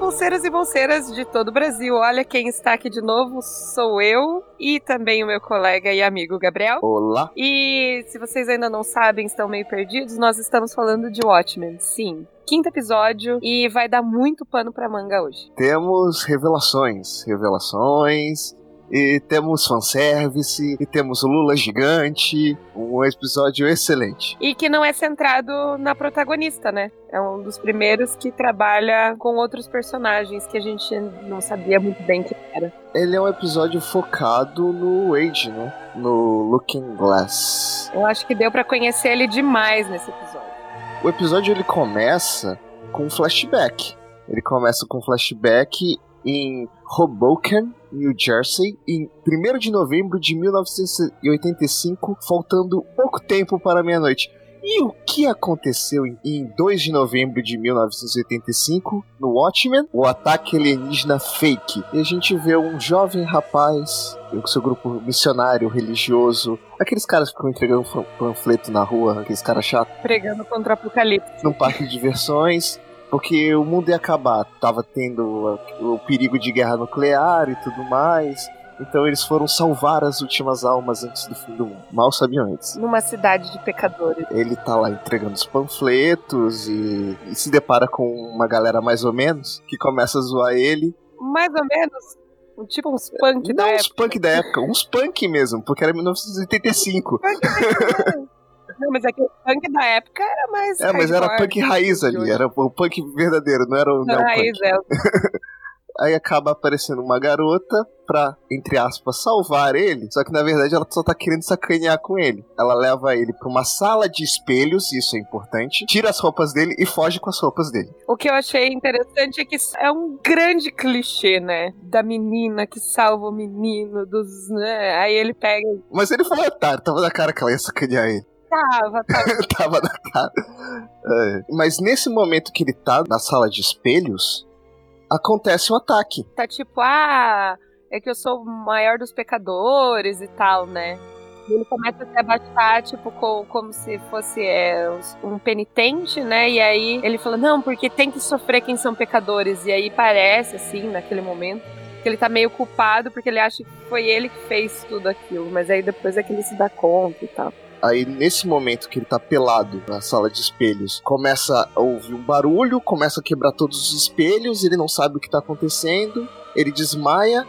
bolseiras e bolseiras de todo o Brasil. Olha quem está aqui de novo, sou eu e também o meu colega e amigo Gabriel. Olá. E se vocês ainda não sabem, estão meio perdidos, nós estamos falando de Watchmen, sim. Quinto episódio e vai dar muito pano pra manga hoje. Temos revelações, revelações, e temos fanservice, e temos Lula gigante, um episódio excelente. E que não é centrado na protagonista, né? É um dos primeiros que trabalha com outros personagens que a gente não sabia muito bem que era. Ele é um episódio focado no Wade, né? No Looking Glass. Eu acho que deu para conhecer ele demais nesse episódio. O episódio ele começa com um flashback. Ele começa com um flashback em Hoboken, New Jersey, em 1 de novembro de 1985, faltando pouco tempo para meia-noite. E o que aconteceu em 2 de novembro de 1985 no Watchmen? O ataque alienígena fake. E a gente vê um jovem rapaz com seu grupo missionário, religioso, aqueles caras que ficam entregando panfleto na rua, aqueles caras chatos. Pregando contra o apocalipse. Num parque de diversões porque o mundo ia acabar. Tava tendo o perigo de guerra nuclear e tudo mais. Então eles foram salvar as últimas almas antes do fim do mundo. Mal sabiam eles. Numa cidade de pecadores. Ele tá lá entregando os panfletos e, e se depara com uma galera mais ou menos que começa a zoar ele. Mais ou menos? Tipo uns punk Não da uns época. punk da época, uns punk mesmo, porque era 1985. Punk. Não, mas é que o punk da época era mais. É, mas era punk raiz de ali, hoje. era o punk verdadeiro, não era o Não, raiz, é. Aí acaba aparecendo uma garota pra, entre aspas, salvar ele. Só que na verdade ela só tá querendo sacanear com ele. Ela leva ele pra uma sala de espelhos, isso é importante. Tira as roupas dele e foge com as roupas dele. O que eu achei interessante é que é um grande clichê, né? Da menina que salva o menino, dos. Né? Aí ele pega. Mas ele foi otário, tava na cara que ela ia sacanear ele. Tava, tava. tava na cara. É. Mas nesse momento que ele tá na sala de espelhos, acontece um ataque. Tá tipo, ah, é que eu sou o maior dos pecadores e tal, né? E ele começa a se abaixar, tipo, co- como se fosse é, um penitente, né? E aí ele fala, não, porque tem que sofrer quem são pecadores. E aí parece, assim, naquele momento, que ele tá meio culpado porque ele acha que foi ele que fez tudo aquilo. Mas aí depois é que ele se dá conta e tal. Aí, nesse momento que ele tá pelado na sala de espelhos, começa a ouvir um barulho, começa a quebrar todos os espelhos, ele não sabe o que tá acontecendo, ele desmaia,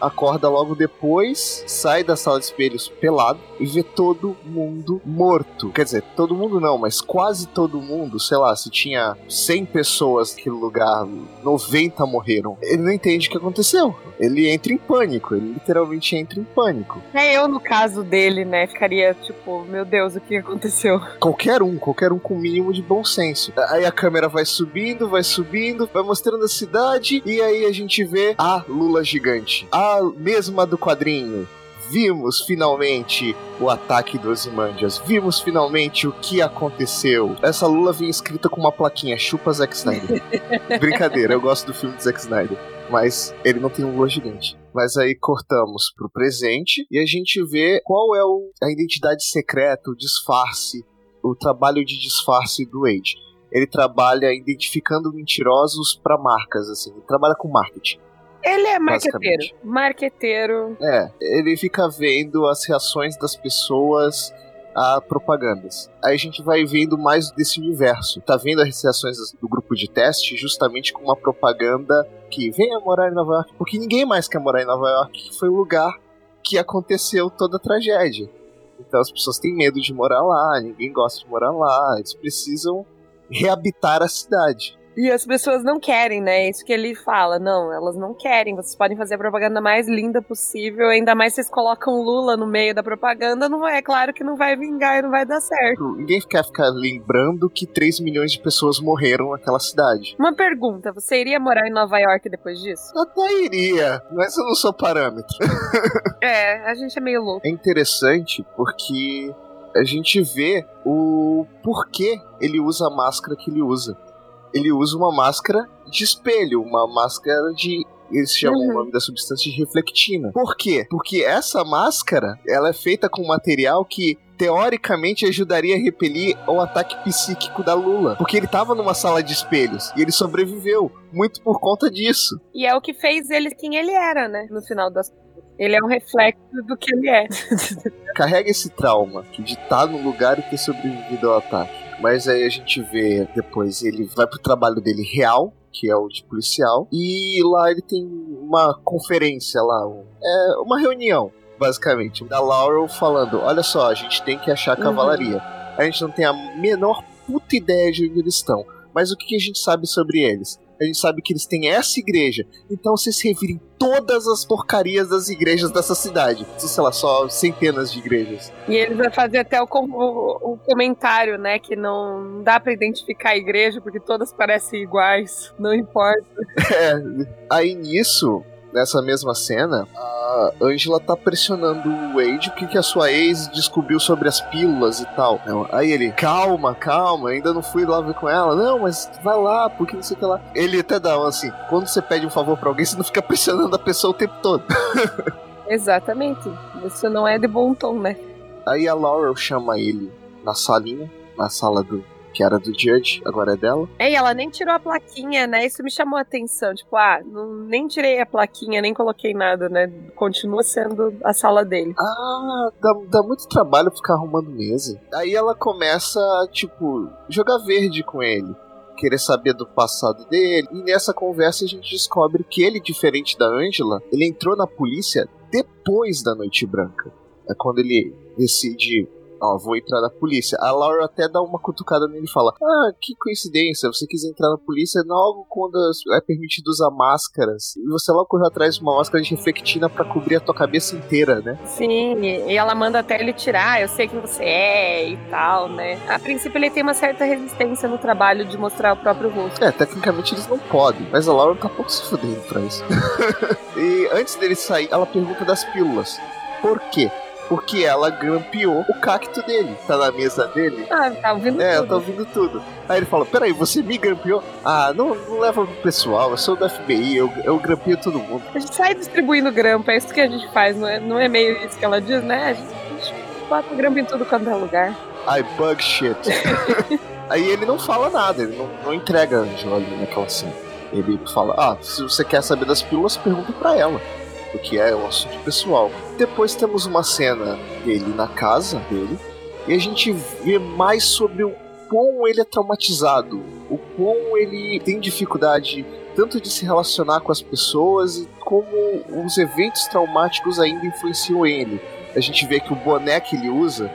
acorda logo depois, sai da sala de espelhos pelado e vê todo mundo morto. Quer dizer, todo mundo não, mas quase todo mundo, sei lá, se tinha 100 pessoas naquele lugar, 90 morreram. Ele não entende o que aconteceu. Ele entra em pânico, ele literalmente entra em pânico. É eu, no caso dele, né? Ficaria tipo, meu Deus, o que aconteceu? Qualquer um, qualquer um com o mínimo de bom senso. Aí a câmera vai subindo, vai subindo, vai mostrando a cidade, e aí a gente vê a Lula gigante. A mesma do quadrinho. Vimos finalmente o ataque dos Imandias. Vimos finalmente o que aconteceu. Essa Lula vem escrita com uma plaquinha: chupa Zack Snyder. Brincadeira, eu gosto do filme de Zack Snyder. Mas ele não tem um Lula gigante. Mas aí cortamos pro presente e a gente vê qual é o- a identidade secreta, o disfarce, o trabalho de disfarce do Wade. Ele trabalha identificando mentirosos para marcas, assim. Ele trabalha com marketing. Ele é marqueteiro. Marqueteiro. É, ele fica vendo as reações das pessoas a propagandas. Aí a gente vai vendo mais desse universo. Tá vendo as reações do grupo de teste justamente com uma propaganda que venha morar em Nova York, porque ninguém mais quer morar em Nova York, que foi o lugar que aconteceu toda a tragédia. Então as pessoas têm medo de morar lá, ninguém gosta de morar lá, eles precisam reabitar a cidade. E as pessoas não querem, né? É Isso que ele fala. Não, elas não querem. Vocês podem fazer a propaganda mais linda possível. Ainda mais se vocês colocam Lula no meio da propaganda. Não vai, é claro que não vai vingar e não vai dar certo. Ninguém quer ficar lembrando que 3 milhões de pessoas morreram naquela cidade. Uma pergunta: você iria morar em Nova York depois disso? Até iria, mas eu não sou parâmetro. É, a gente é meio louco. É interessante porque a gente vê o porquê ele usa a máscara que ele usa. Ele usa uma máscara de espelho, uma máscara de Eles chamam uhum. o nome da substância de reflectina. Por quê? Porque essa máscara, ela é feita com material que teoricamente ajudaria a repelir o ataque psíquico da Lula. Porque ele tava numa sala de espelhos e ele sobreviveu. Muito por conta disso. E é o que fez ele quem ele era, né? No final das ele é um reflexo do que ele é. Carrega esse trauma de estar no lugar e ter sobrevivido ao ataque. Mas aí a gente vê depois ele vai pro trabalho dele real, que é o de policial, e lá ele tem uma conferência lá, é uma reunião basicamente, da Laurel falando: olha só, a gente tem que achar a uhum. cavalaria. Uhum. A gente não tem a menor puta ideia de onde eles estão. Mas o que a gente sabe sobre eles? A gente sabe que eles têm essa igreja. Então vocês revirem todas as porcarias das igrejas dessa cidade. Sei lá, só centenas de igrejas. E eles vão fazer até o, o, o comentário, né? Que não dá para identificar a igreja porque todas parecem iguais. Não importa. É. Aí nisso, nessa mesma cena, a Angela tá pressionando o Wade o que, que a sua ex descobriu sobre as pílulas e tal. Aí ele, calma, calma, ainda não fui lá ver com ela. Não, mas vai lá, porque não sei o que lá. Ele até dá assim, quando você pede um favor pra alguém, você não fica pressionando a pessoa o tempo todo. Exatamente. Isso não é de bom tom, né? Aí a Laurel chama ele na salinha, na sala do, que era do Judge, agora é dela. É, e ela nem tirou a plaquinha, né? Isso me chamou a atenção. Tipo, ah, não, nem tirei a plaquinha, nem coloquei nada, né? Continua sendo a sala dele. Ah, dá, dá muito trabalho ficar arrumando mesa. Aí ela começa, tipo, jogar verde com ele querer saber do passado dele. E nessa conversa a gente descobre que ele, diferente da Angela, ele entrou na polícia depois da Noite Branca. É quando ele decide ó, vou entrar na polícia. A Laura até dá uma cutucada nele e fala: Ah, que coincidência, você quis entrar na polícia logo quando é permitido usar máscaras. E você logo correu atrás de uma máscara de reflectina para cobrir a tua cabeça inteira, né? Sim, e ela manda até ele tirar, eu sei quem você é e tal, né? A princípio ele tem uma certa resistência no trabalho de mostrar o próprio rosto. É, tecnicamente eles não podem, mas a Laura tá pouco se fudendo pra isso. e antes dele sair, ela pergunta das pílulas. Por quê? Porque ela grampeou o cacto dele. Tá na mesa dele. Ah, tá ouvindo é, tudo. É, tá ouvindo tudo. Aí ele fala: Peraí, você me grampeou? Ah, não, não leva pro pessoal, eu sou do FBI, eu, eu grampeo todo mundo. A gente sai distribuindo grampo, é isso que a gente faz, não é, não é meio isso que ela diz, né? A gente, a gente bota grampo em tudo quanto é lugar. I bug shit. Aí ele não fala nada, ele não, não entrega a ali naquela cena. Ele fala: Ah, se você quer saber das pílulas, pergunta pra ela porque é um assunto pessoal. Depois temos uma cena dele na casa dele, e a gente vê mais sobre o quão ele é traumatizado, o quão ele tem dificuldade tanto de se relacionar com as pessoas e como os eventos traumáticos ainda influenciam ele. A gente vê que o boné que ele usa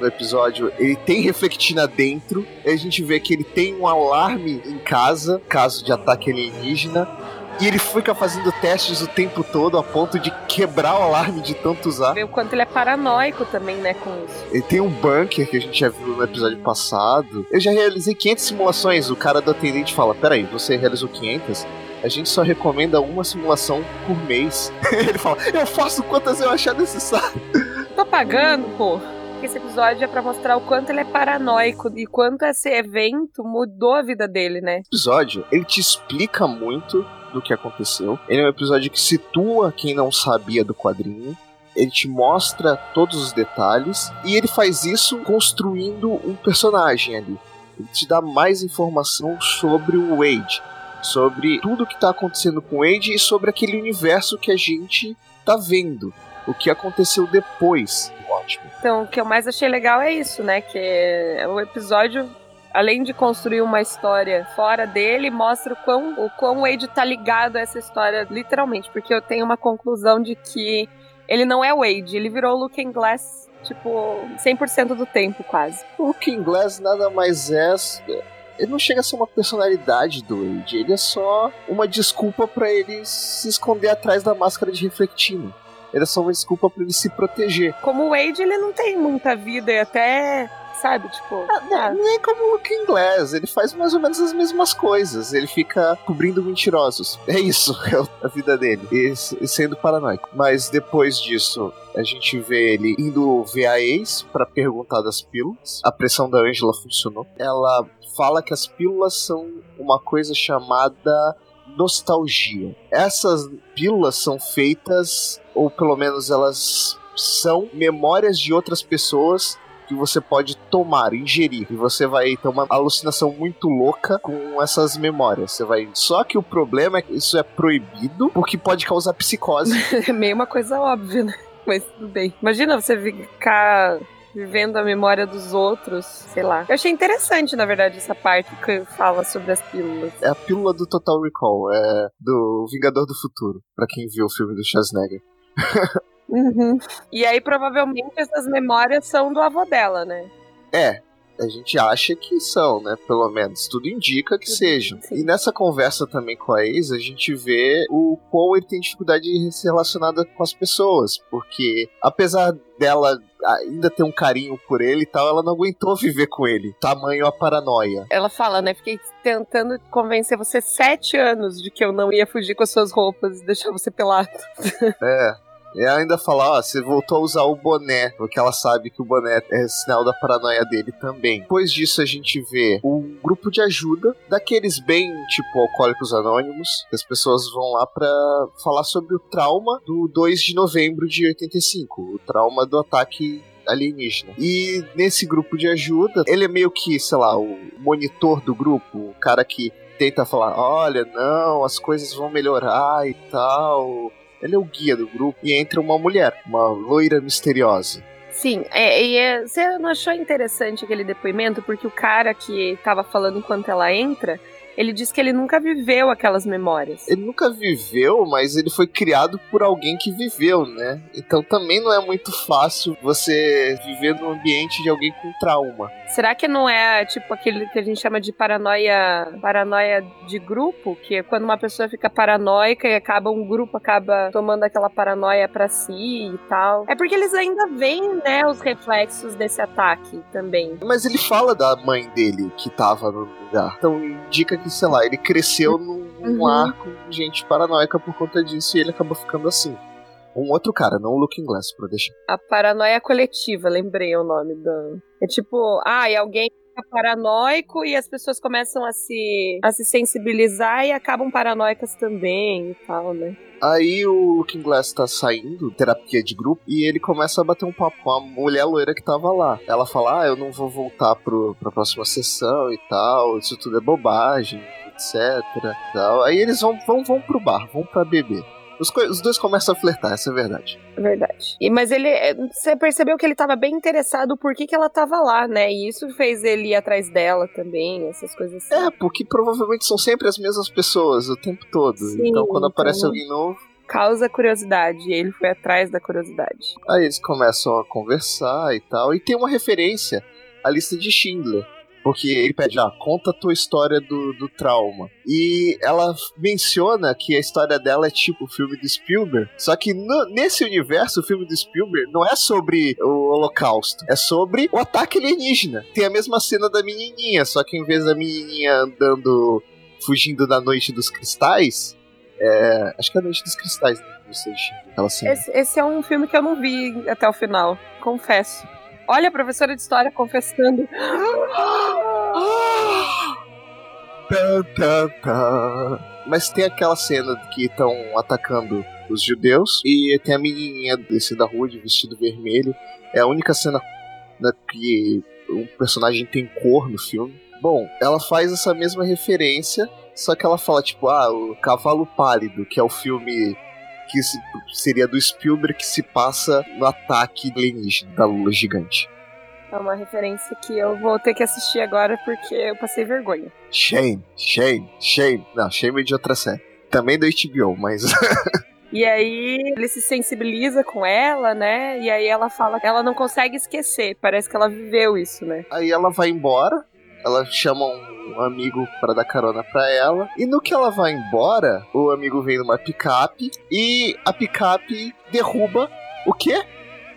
no episódio, ele tem reflectina dentro, a gente vê que ele tem um alarme em casa, caso de ataque alienígena, e ele fica fazendo testes o tempo todo a ponto de quebrar o alarme de tanto usar. Vê o quanto ele é paranoico também, né, com isso. Ele tem um bunker que a gente já viu no episódio passado. Eu já realizei 500 simulações. O cara do atendente fala: Peraí, você realizou 500? A gente só recomenda uma simulação por mês. ele fala: Eu faço quantas eu achar necessário. Tô pagando, pô esse episódio é para mostrar o quanto ele é paranoico e quanto esse evento mudou a vida dele, né? O episódio, ele te explica muito do que aconteceu. Ele é um episódio que situa quem não sabia do quadrinho. Ele te mostra todos os detalhes e ele faz isso construindo um personagem ali. Ele te dá mais informação sobre o Wade, sobre tudo que está acontecendo com o Wade e sobre aquele universo que a gente tá vendo. O que aconteceu depois. Ótimo. Então, o que eu mais achei legal é isso, né? Que o episódio além de construir uma história fora dele, mostra o quão o quão Wade tá ligado a essa história, literalmente, porque eu tenho uma conclusão de que ele não é Wade, ele virou Looking Glass, tipo, 100% do tempo, quase. O Looking Glass nada mais é ele não chega a ser uma personalidade do Wade, ele é só uma desculpa para ele se esconder atrás da máscara de reflectino. É só uma desculpa para ele se proteger. Como o Wade, ele não tem muita vida e até sabe? Tipo. Ah, ah. Nem como o Luke Inglês, ele faz mais ou menos as mesmas coisas. Ele fica cobrindo mentirosos. É isso, é a vida dele. E, e sendo paranoico. Mas depois disso, a gente vê ele indo ver a ex para perguntar das pílulas. A pressão da Angela funcionou. Ela fala que as pílulas são uma coisa chamada nostalgia. Essas pílulas são feitas, ou pelo menos elas são memórias de outras pessoas que você pode tomar, ingerir. E você vai ter uma alucinação muito louca com essas memórias. Você vai. Só que o problema é que isso é proibido porque pode causar psicose. é meio uma coisa óbvia, né? Mas tudo bem. Imagina você ficar vivendo a memória dos outros, sei lá. Eu achei interessante, na verdade, essa parte que fala sobre as pílulas. É a pílula do Total Recall, é do Vingador do Futuro, para quem viu o filme do Schwarzenegger. uhum. E aí, provavelmente, essas memórias são do avô dela, né? É, a gente acha que são, né? Pelo menos. Tudo indica que sejam. E nessa conversa também com a ex, a gente vê o quão ele tem dificuldade de se relacionar com as pessoas. Porque, apesar dela ainda ter um carinho por ele e tal, ela não aguentou viver com ele. Tamanho a paranoia. Ela fala, né? Fiquei tentando convencer você sete anos de que eu não ia fugir com as suas roupas e deixar você pelado. É. E ainda fala, ó, você voltou a usar o boné, porque ela sabe que o boné é sinal da paranoia dele também. Depois disso a gente vê um grupo de ajuda daqueles bem, tipo, alcoólicos anônimos, que as pessoas vão lá para falar sobre o trauma do 2 de novembro de 85, o trauma do ataque alienígena. E nesse grupo de ajuda, ele é meio que, sei lá, o monitor do grupo, o cara que tenta falar, olha, não, as coisas vão melhorar e tal ele é o guia do grupo e entra uma mulher, uma loira misteriosa. Sim, é, e é, você não achou interessante aquele depoimento? Porque o cara que tava falando enquanto ela entra, ele diz que ele nunca viveu aquelas memórias. Ele nunca viveu, mas ele foi criado por alguém que viveu, né? Então também não é muito fácil você viver no ambiente de alguém com trauma. Será que não é tipo aquele que a gente chama de paranoia, paranoia de grupo, que é quando uma pessoa fica paranoica e acaba um grupo acaba tomando aquela paranoia para si e tal? É porque eles ainda veem, né, os reflexos desse ataque também. Mas ele fala da mãe dele que tava no lugar. Então indica que sei lá, ele cresceu num, uhum. arco de gente paranoica por conta disso e ele acabou ficando assim. Um outro cara, não o Looking Glass, pra deixar. A paranoia coletiva, lembrei o nome da. É tipo, ah, e alguém fica paranoico e as pessoas começam a se, a se sensibilizar e acabam paranoicas também e tal, né? Aí o Looking Glass tá saindo, terapia de grupo, e ele começa a bater um papo com a mulher loira que tava lá. Ela fala: Ah, eu não vou voltar pro, pra próxima sessão e tal, isso tudo é bobagem, etc. Tal. Aí eles vão, vão, vão pro bar, vão pra beber. Os, os, dois começam a flertar, essa é verdade. Verdade. E, mas ele. É, você percebeu que ele tava bem interessado por que, que ela tava lá, né? E isso fez ele ir atrás dela também, essas coisas assim. É, porque provavelmente são sempre as mesmas pessoas o tempo todo. Sim, então quando então... aparece alguém novo causa curiosidade e ele foi atrás da curiosidade. Aí eles começam a conversar e tal, e tem uma referência à lista de Schindler. Porque ele pede, ah, conta a tua história do, do trauma. E ela menciona que a história dela é tipo o filme do Spielberg. Só que no, nesse universo, o filme do Spielberg não é sobre o Holocausto. É sobre o ataque alienígena. Tem a mesma cena da menininha, só que em vez da menininha andando, fugindo da noite dos cristais, é, acho que é a Noite dos Cristais, né? Esse, esse, é um filme que eu não vi até o final, confesso. Olha a professora de história confessando. Mas tem aquela cena que estão atacando os judeus e tem a menininha descendo da rua de vestido vermelho. É a única cena né, que um personagem tem cor no filme. Bom, ela faz essa mesma referência, só que ela fala tipo, ah, o Cavalo Pálido, que é o filme que seria do Spielberg que se passa no ataque alienígena da Lula gigante. É uma referência que eu vou ter que assistir agora porque eu passei vergonha. Shame, shame, shame. Não, shame é de outra série. Também do HBO, mas. E aí ele se sensibiliza com ela, né? E aí ela fala que ela não consegue esquecer. Parece que ela viveu isso, né? Aí ela vai embora, ela chama um amigo para dar carona para ela. E no que ela vai embora, o amigo vem numa picape e a picape derruba o quê?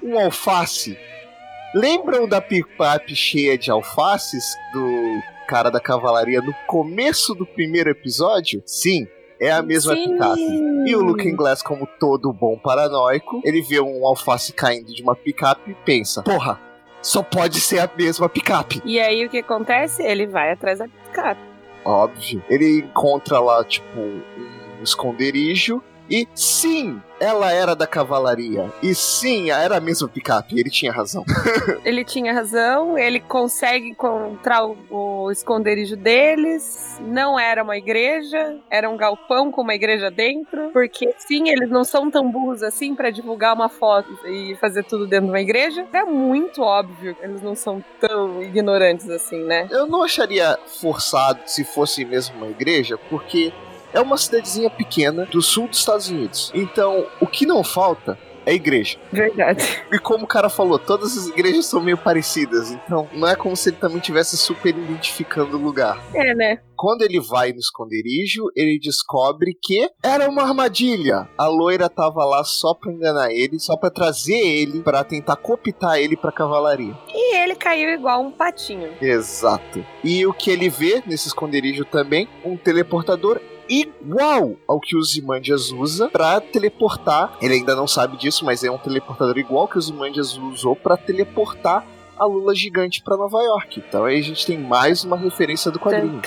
Um alface. Lembram da picape cheia de alfaces do cara da cavalaria no começo do primeiro episódio? Sim, é a mesma Sim. picape. E o Looking Glass, como todo bom paranoico, ele vê um alface caindo de uma picape e pensa: Porra, só pode ser a mesma picape. E aí o que acontece? Ele vai atrás da picape. Óbvio. Ele encontra lá, tipo, um esconderijo e sim, ela era da cavalaria. E sim, era a mesma picape. Ele tinha razão. ele tinha razão. Ele consegue encontrar o, o, esconderijo deles. Não era uma igreja, era um galpão com uma igreja dentro. Porque sim, eles não são tão burros assim para divulgar uma foto e fazer tudo dentro de uma igreja. É muito óbvio que eles não são tão ignorantes assim, né? Eu não acharia forçado se fosse mesmo uma igreja, porque é uma cidadezinha pequena do sul dos Estados Unidos. Então, o que não falta é igreja. Verdade. E como o cara falou, todas as igrejas são meio parecidas, então não é como se ele também tivesse super identificando o lugar. É, né? Quando ele vai no esconderijo, ele descobre que era uma armadilha. A loira tava lá só pra enganar ele, só pra trazer ele, para tentar cooptar ele pra cavalaria. E ele caiu igual um patinho. Exato. E o que ele vê nesse esconderijo também? Um teleportador igual ao que o Zimandias usa para teleportar. Ele ainda não sabe disso, mas é um teleportador igual que o Zimandias usou para teleportar a Lula gigante para Nova York. Então aí a gente tem mais uma referência do quadrinho.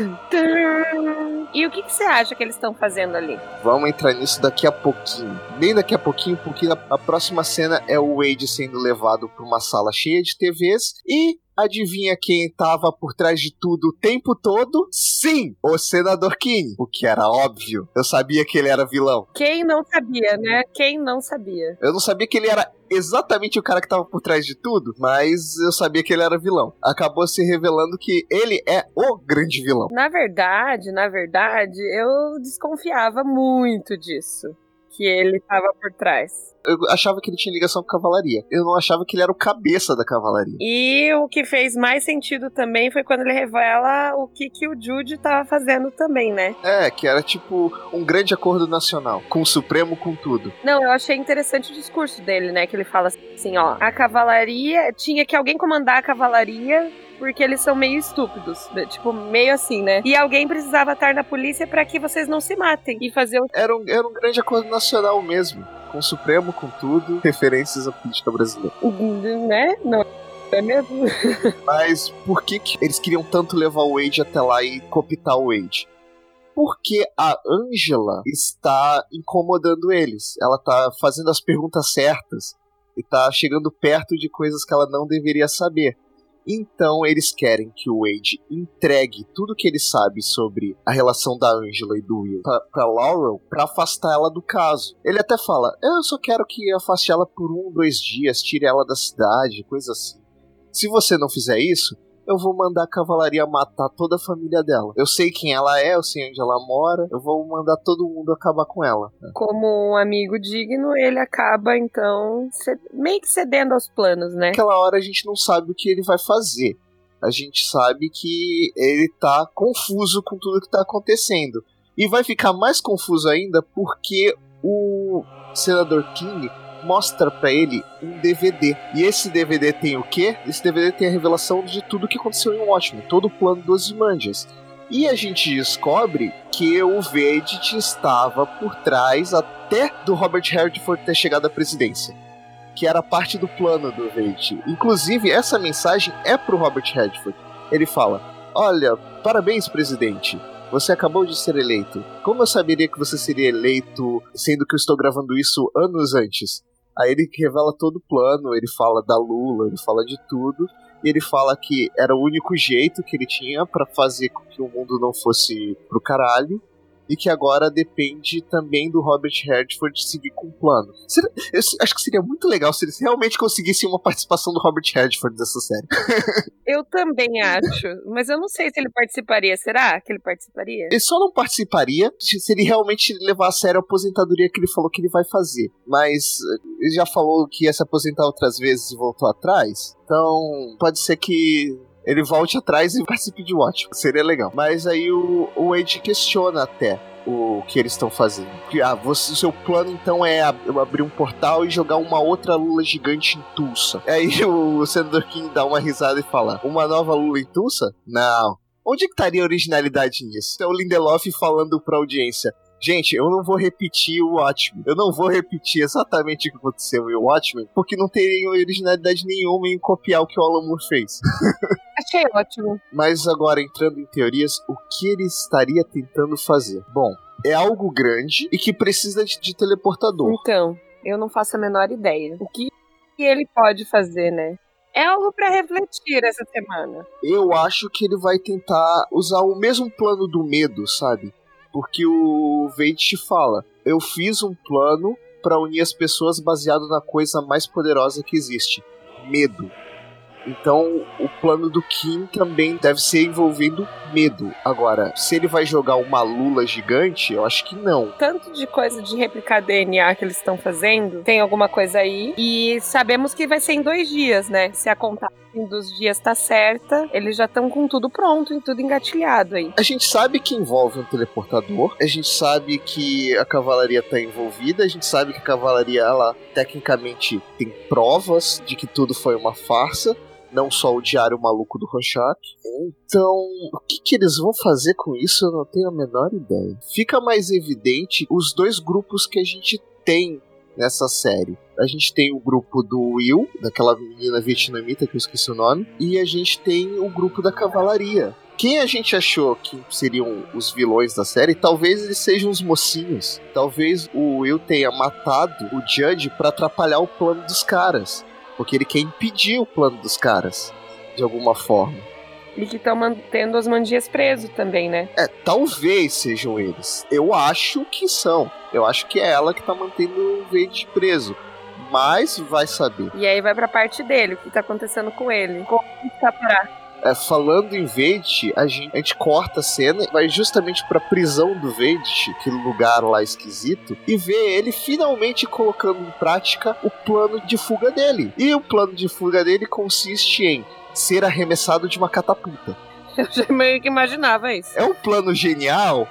E o que, que, você acha que eles estão fazendo ali? Vamos entrar nisso daqui a pouquinho. Bem daqui a pouquinho, porque a, a próxima cena é o Wade sendo levado para uma sala cheia de TVs e Adivinha quem tava por trás de tudo o tempo todo? Sim, o senador King. O que era óbvio. Eu sabia que ele era vilão. Quem não sabia, né? Quem não sabia? Eu não sabia que ele era exatamente o cara que tava por trás de tudo, mas eu sabia que ele era vilão. Acabou se revelando que ele é o grande vilão. Na verdade, na verdade, eu desconfiava muito disso que ele estava por trás. Eu achava que ele tinha ligação com a cavalaria. Eu não achava que ele era o cabeça da cavalaria. E o que fez mais sentido também foi quando ele revela o que, que o Jude estava fazendo também, né? É, que era tipo um grande acordo nacional, com o Supremo, com tudo. Não, eu achei interessante o discurso dele, né? Que ele fala assim, ó, a cavalaria, tinha que alguém comandar a cavalaria porque eles são meio estúpidos. Né? Tipo, meio assim, né? E alguém precisava estar na polícia para que vocês não se matem e fazer o. Era um, era um grande acordo nacional mesmo. Com o Supremo, com tudo, referências à política brasileira. Né? Não. É mesmo? Mas por que, que eles queriam tanto levar o Wade até lá e copitar o Wade? porque a Angela está incomodando eles. Ela está fazendo as perguntas certas e está chegando perto de coisas que ela não deveria saber. Então eles querem que o Wade entregue tudo que ele sabe sobre a relação da Angela e do Will pra, pra Laurel pra afastar ela do caso. Ele até fala: Eu só quero que afaste ela por um, dois dias, tire ela da cidade, coisa assim. Se você não fizer isso, eu vou mandar a cavalaria matar toda a família dela. Eu sei quem ela é, eu sei onde ela mora, eu vou mandar todo mundo acabar com ela. Como um amigo digno, ele acaba então meio que cedendo aos planos, né? Naquela hora a gente não sabe o que ele vai fazer. A gente sabe que ele tá confuso com tudo que tá acontecendo. E vai ficar mais confuso ainda porque o senador King mostra para ele um DVD. E esse DVD tem o quê? Esse DVD tem a revelação de tudo que aconteceu em Watchmen, todo o plano dos Imandias. E a gente descobre que o Vedit estava por trás até do Robert Redford ter chegado à presidência. Que era parte do plano do Vedit. Inclusive, essa mensagem é pro Robert Redford. Ele fala: Olha, parabéns, presidente. Você acabou de ser eleito. Como eu saberia que você seria eleito, sendo que eu estou gravando isso anos antes? Aí ele revela todo o plano, ele fala da Lula, ele fala de tudo, e ele fala que era o único jeito que ele tinha para fazer com que o mundo não fosse pro caralho, e que agora depende também do Robert Redford seguir com o plano. Eu acho que seria muito legal se eles realmente conseguissem uma participação do Robert Redford nessa série. eu também acho, mas eu não sei se ele participaria. Será que ele participaria? Ele só não participaria se ele realmente levar a sério a aposentadoria que ele falou que ele vai fazer. Mas eh, ele já falou que ia se aposentar outras vezes e voltou atrás. Então, pode ser que ele volte atrás e participe de Watch. Seria legal. Mas aí o, o Wade questiona até o que eles estão fazendo. Que, ah, você, o seu plano então é abrir um portal e jogar uma outra Lula gigante em Tulsa. Aí o Senador King dá uma risada e fala: Uma nova Lula em Tulsa? Não. Onde que estaria a originalidade nisso? É o Lindelof falando pra audiência. Gente, eu não vou repetir o Watchmen. Eu não vou repetir exatamente o que aconteceu em Watchmen, porque não teria originalidade nenhuma em copiar o que o Alan Moore fez. Achei ótimo. Mas agora, entrando em teorias, o que ele estaria tentando fazer? Bom, é algo grande e que precisa de, de teleportador. Então, eu não faço a menor ideia. O que ele pode fazer, né? É algo para refletir essa semana. Eu acho que ele vai tentar usar o mesmo plano do medo, sabe? Porque o Vade te fala: eu fiz um plano para unir as pessoas baseado na coisa mais poderosa que existe: medo. Então, o plano do Kim também deve ser envolvendo medo. Agora, se ele vai jogar uma lula gigante, eu acho que não. Tanto de coisa de replicar DNA que eles estão fazendo, tem alguma coisa aí. E sabemos que vai ser em dois dias, né? Se a dos dias tá certa, eles já estão com tudo pronto e tudo engatilhado aí. A gente sabe que envolve um teleportador, a gente sabe que a cavalaria tá envolvida, a gente sabe que a cavalaria, ela tecnicamente tem provas de que tudo foi uma farsa não só o Diário Maluco do Rorschach. Então, o que, que eles vão fazer com isso eu não tenho a menor ideia. Fica mais evidente os dois grupos que a gente tem nessa série. A gente tem o grupo do Will, daquela menina vietnamita que eu esqueci o nome, e a gente tem o grupo da cavalaria. Quem a gente achou que seriam os vilões da série, talvez eles sejam os mocinhos. Talvez o Will tenha matado o Judge para atrapalhar o plano dos caras. Porque ele quer impedir o plano dos caras, de alguma forma. E que estão mantendo as mandias preso também, né? É, talvez sejam eles. Eu acho que são. Eu acho que é ela que tá mantendo o Vade preso. Mas vai saber. E aí vai pra parte dele, o que tá acontecendo com ele. Como escapará. É, falando em Vade, a gente, a gente corta a cena e vai justamente pra prisão do Vade, aquele lugar lá esquisito, e vê ele finalmente colocando em prática o plano de fuga dele. E o plano de fuga dele consiste em ser arremessado de uma catapulta. Eu já meio que imaginava isso. É um plano genial?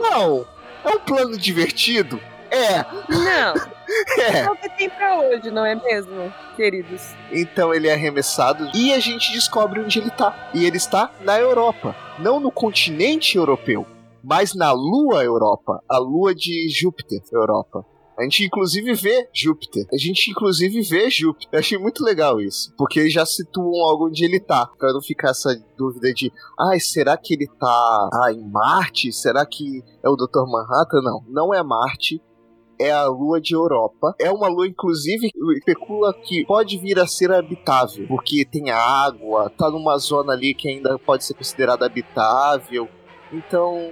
Não. É um plano divertido? É. Não. É. É o que tem pra hoje, não é mesmo, queridos? Então ele é arremessado e a gente descobre onde ele tá. E ele está na Europa, não no continente europeu, mas na Lua Europa, a Lua de Júpiter Europa. A gente inclusive vê Júpiter. A gente inclusive vê Júpiter. Eu achei muito legal isso. Porque já situam algo onde ele tá. Pra não ficar essa dúvida de, ai, ah, será que ele tá ah, em Marte? Será que é o Dr. Manhattan? Não, não é Marte é a lua de Europa. É uma lua, inclusive, especula que pode vir a ser habitável, porque tem água, tá numa zona ali que ainda pode ser considerada habitável. Então,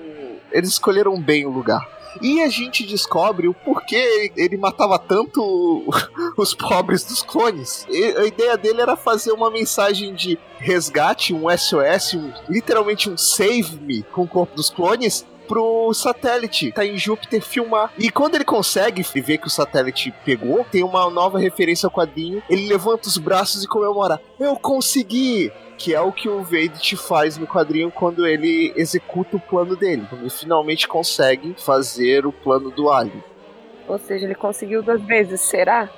eles escolheram bem o lugar. E a gente descobre o porquê ele matava tanto os pobres dos clones. E a ideia dele era fazer uma mensagem de resgate, um SOS, um, literalmente um save me com o corpo dos clones, pro satélite, tá em Júpiter filmar. E quando ele consegue ver que o satélite pegou, tem uma nova referência ao quadrinho, ele levanta os braços e comemora: Eu consegui! que é o que o Vade faz no quadrinho quando ele executa o plano dele. Quando ele finalmente consegue fazer o plano do Alien. Ou seja, ele conseguiu duas vezes, será?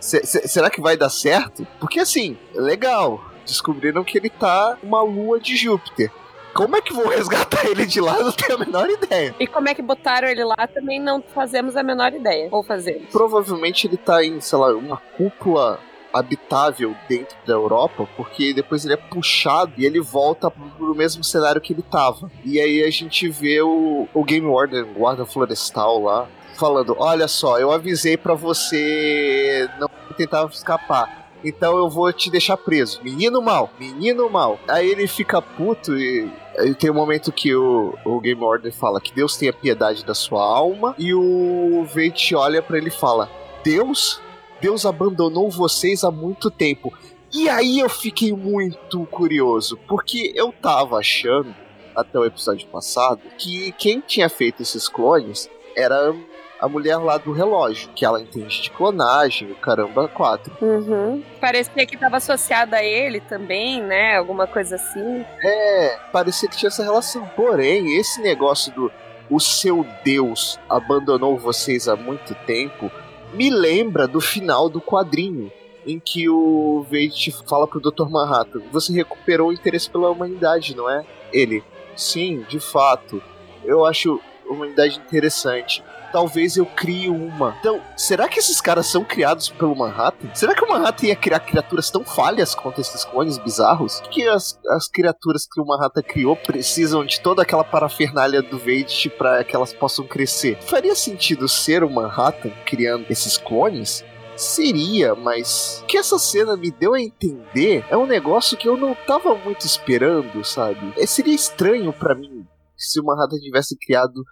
será que vai dar certo? Porque assim, legal. Descobriram que ele tá uma lua de Júpiter. Como é que vão resgatar ele de lá? Eu não tenho a menor ideia. E como é que botaram ele lá também não fazemos a menor ideia. Ou fazemos. Provavelmente ele tá em, sei lá, uma cúpula habitável dentro da Europa, porque depois ele é puxado e ele volta pro mesmo cenário que ele tava. E aí a gente vê o, o Game Warden, guarda florestal lá, falando: Olha só, eu avisei para você não tentar escapar então eu vou te deixar preso. Menino mal, menino mal. Aí ele fica puto e Tem um momento que o, o Game Order fala que Deus tenha piedade da sua alma e o Veit olha para ele e fala: Deus? Deus abandonou vocês há muito tempo. E aí eu fiquei muito curioso, porque eu tava achando, até o episódio passado, que quem tinha feito esses clones era a mulher lá do relógio, que ela entende de clonagem, o caramba, quatro. Uhum. Parecia que estava associada a ele também, né? Alguma coisa assim. É, parecia que tinha essa relação. Porém, esse negócio do o seu Deus abandonou vocês há muito tempo me lembra do final do quadrinho em que o Veit fala pro Dr. Manhattan: Você recuperou o interesse pela humanidade, não é? Ele, sim, de fato. Eu acho humanidade interessante. Talvez eu crie uma. Então, será que esses caras são criados pelo Manhattan? Será que o Manhattan ia criar criaturas tão falhas quanto esses clones bizarros? Que as, as criaturas que o Manhattan criou precisam de toda aquela parafernália do Vade para que elas possam crescer? Faria sentido ser o Manhattan criando esses clones? Seria, mas o que essa cena me deu a entender é um negócio que eu não tava muito esperando, sabe? É, seria estranho para mim se o Manhattan tivesse criado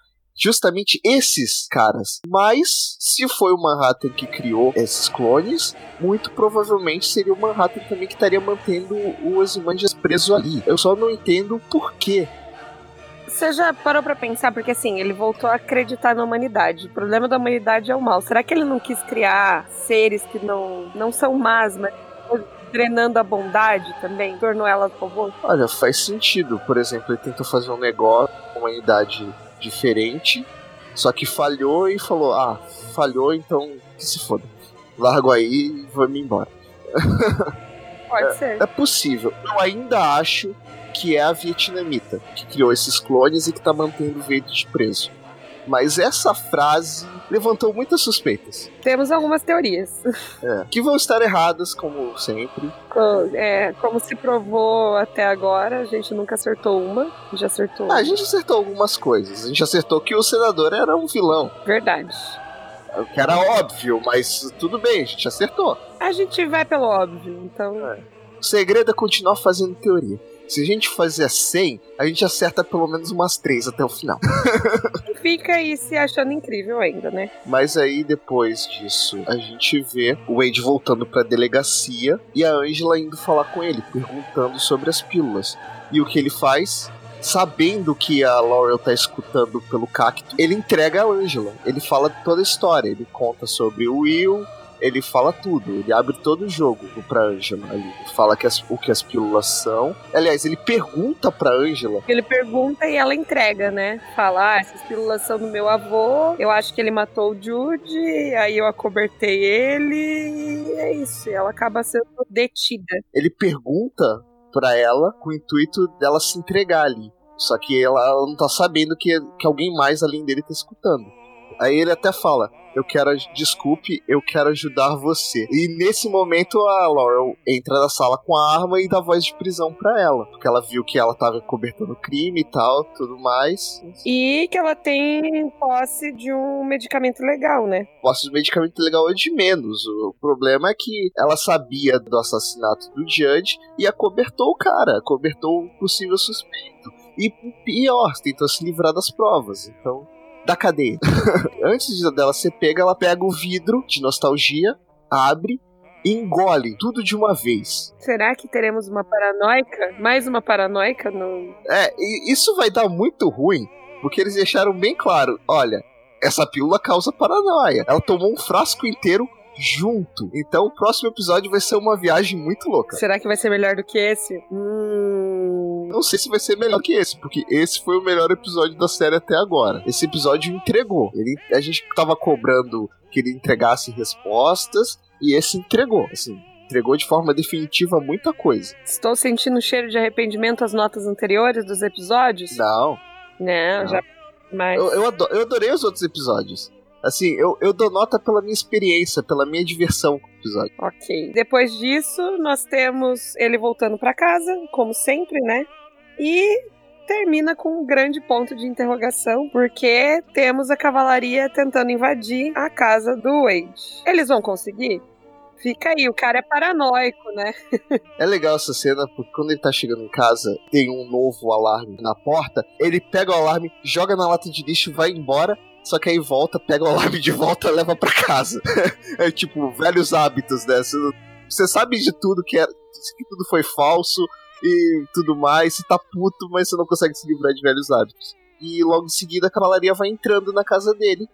justamente esses caras. Mas, se foi o Manhattan que criou esses clones, muito provavelmente seria o Manhattan também que estaria mantendo o Ozymandias preso ali. Eu só não entendo por quê. Você já parou pra pensar? Porque assim, ele voltou a acreditar na humanidade. O problema da humanidade é o mal. Será que ele não quis criar seres que não, não são más, mas drenando a bondade também? Tornou ela robô? Olha, faz sentido. Por exemplo, ele tentou fazer um negócio com a humanidade diferente, só que falhou e falou: ah, falhou, então que se foda. Largo aí e vamos embora. Pode é, ser. É possível. Eu ainda acho que é a vietnamita que criou esses clones e que tá mantendo o Vader preso. Mas essa frase levantou muitas suspeitas. Temos algumas teorias. É, que vão estar erradas, como sempre. É, como se provou até agora, a gente nunca acertou uma. Já acertou. Ah, a gente acertou algumas coisas. A gente acertou que o senador era um vilão. Verdade. Que era óbvio, mas tudo bem, a gente acertou. A gente vai pelo óbvio, então. É. O segredo é continuar fazendo teoria. Se a gente fizer 100, a gente acerta pelo menos umas 3 até o final. Fica aí se achando incrível ainda, né? Mas aí depois disso, a gente vê o Wade voltando pra delegacia e a Angela indo falar com ele, perguntando sobre as pílulas. E o que ele faz? sabendo que a Laurel tá escutando pelo cacto, ele entrega a Angela. Ele fala toda a história. Ele conta sobre o Will, ele fala tudo, ele abre todo o jogo pra Angela ali. Ele fala que as, o que as pílulas são. Aliás, ele pergunta pra Angela. Ele pergunta e ela entrega, né? Fala, ah, essas pílulas são do meu avô, eu acho que ele matou o Jude, aí eu acobertei ele, e é isso. Ela acaba sendo detida. Ele pergunta pra ela com o intuito dela se entregar ali. Só que ela, ela não tá sabendo que, que alguém mais além dele tá escutando. Aí ele até fala: Eu quero, desculpe, eu quero ajudar você. E nesse momento a Laurel entra na sala com a arma e dá voz de prisão para ela. Porque ela viu que ela tava cobertando crime e tal, tudo mais. E que ela tem posse de um medicamento legal, né? Posse de medicamento legal é de menos. O problema é que ela sabia do assassinato do Judge e acobertou o cara, acobertou o possível suspeito. E pior, tentou se livrar das provas. Então, da cadeia. Antes dela ser pega, ela pega o vidro de nostalgia, abre e engole tudo de uma vez. Será que teremos uma paranoica? Mais uma paranoica no. É, e isso vai dar muito ruim, porque eles deixaram bem claro: olha, essa pílula causa paranoia. Ela tomou um frasco inteiro junto. Então o próximo episódio vai ser uma viagem muito louca. Será que vai ser melhor do que esse? Hum... Não sei se vai ser melhor que esse, porque esse foi o melhor episódio da série até agora. Esse episódio entregou. Ele, a gente tava cobrando que ele entregasse respostas e esse entregou. Assim, entregou de forma definitiva muita coisa. Estou sentindo cheiro de arrependimento às notas anteriores dos episódios? Não. Não, Não. já. Mas... Eu, eu, adoro, eu adorei os outros episódios. Assim, eu, eu dou nota pela minha experiência, pela minha diversão com o episódio. Ok. Depois disso, nós temos ele voltando para casa, como sempre, né? E termina com um grande ponto de interrogação, porque temos a cavalaria tentando invadir a casa do Wade. Eles vão conseguir? Fica aí, o cara é paranoico, né? é legal essa cena, porque quando ele tá chegando em casa, tem um novo alarme na porta, ele pega o alarme, joga na lata de lixo, vai embora, só que aí volta, pega o alarme de volta e leva para casa. é tipo, velhos hábitos, né? Você sabe de tudo que, é, que tudo foi falso e tudo mais, você tá puto, mas você não consegue se livrar de velhos hábitos. E logo em seguida a cavalaria vai entrando na casa dele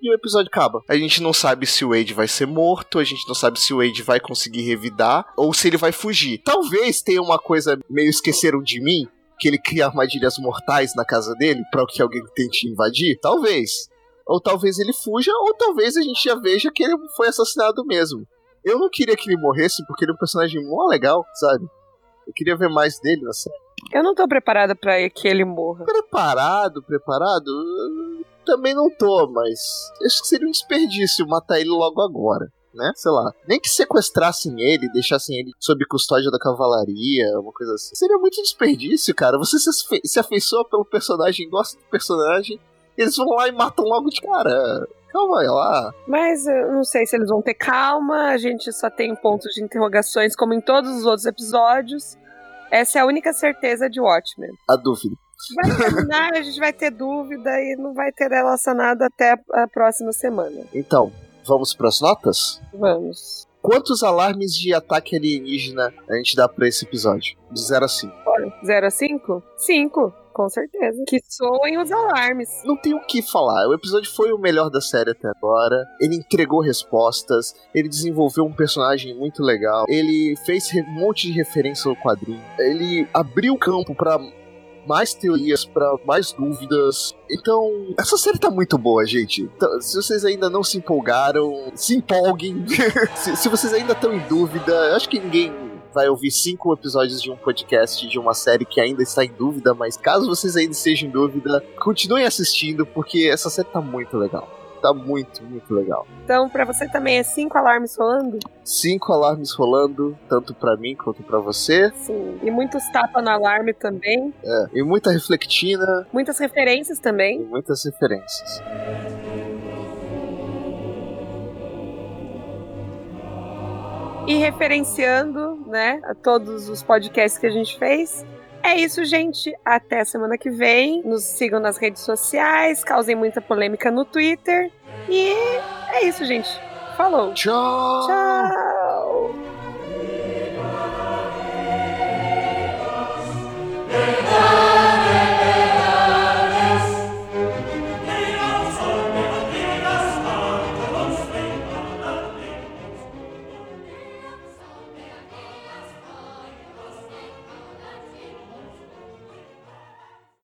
e o episódio acaba. A gente não sabe se o Wade vai ser morto, a gente não sabe se o Wade vai conseguir revidar ou se ele vai fugir. Talvez tenha uma coisa meio esqueceram de mim, que ele cria armadilhas mortais na casa dele para que alguém tente invadir. Talvez. Ou talvez ele fuja, ou talvez a gente já veja que ele foi assassinado mesmo. Eu não queria que ele morresse porque ele é um personagem mó legal, sabe? Eu queria ver mais dele na série. Eu não tô preparada para que ele morra. Preparado, preparado? também não tô, mas acho que seria um desperdício matar ele logo agora né? Sei lá. Nem que sequestrassem ele, deixassem ele sob custódia da cavalaria, uma coisa assim. Seria muito desperdício, cara. Você se, se afeiçoa pelo personagem, gosta do personagem, eles vão lá e matam logo de cara. Calma aí lá. Mas eu não sei se eles vão ter calma, a gente só tem pontos de interrogações, como em todos os outros episódios. Essa é a única certeza de Watchmen. A dúvida. Vai terminar, a gente vai ter dúvida e não vai ter relacionado até a próxima semana. Então, Vamos para as notas? Vamos. Quantos alarmes de ataque alienígena a gente dá para esse episódio? De 0 a 5. 0 a 5? 5. Com certeza. Que soem os alarmes. Não tem o que falar. O episódio foi o melhor da série até agora. Ele entregou respostas. Ele desenvolveu um personagem muito legal. Ele fez um monte de referência ao quadrinho. Ele abriu o campo para mais teorias, para mais dúvidas. Então, essa série tá muito boa, gente. Então, se vocês ainda não se empolgaram, se empolguem. se, se vocês ainda estão em dúvida, acho que ninguém vai ouvir cinco episódios de um podcast de uma série que ainda está em dúvida, mas caso vocês ainda estejam em dúvida, continuem assistindo porque essa série tá muito legal tá muito, muito legal. Então, para você também é cinco alarmes rolando? Cinco alarmes rolando, tanto para mim quanto para você. Sim, e muitos tapas no alarme também. É, e muita reflectina. Muitas referências também. E muitas referências. E referenciando, né, a todos os podcasts que a gente fez, é isso, gente. Até semana que vem. Nos sigam nas redes sociais, causem muita polêmica no Twitter. E é isso, gente. Falou. Tchau. Tchau.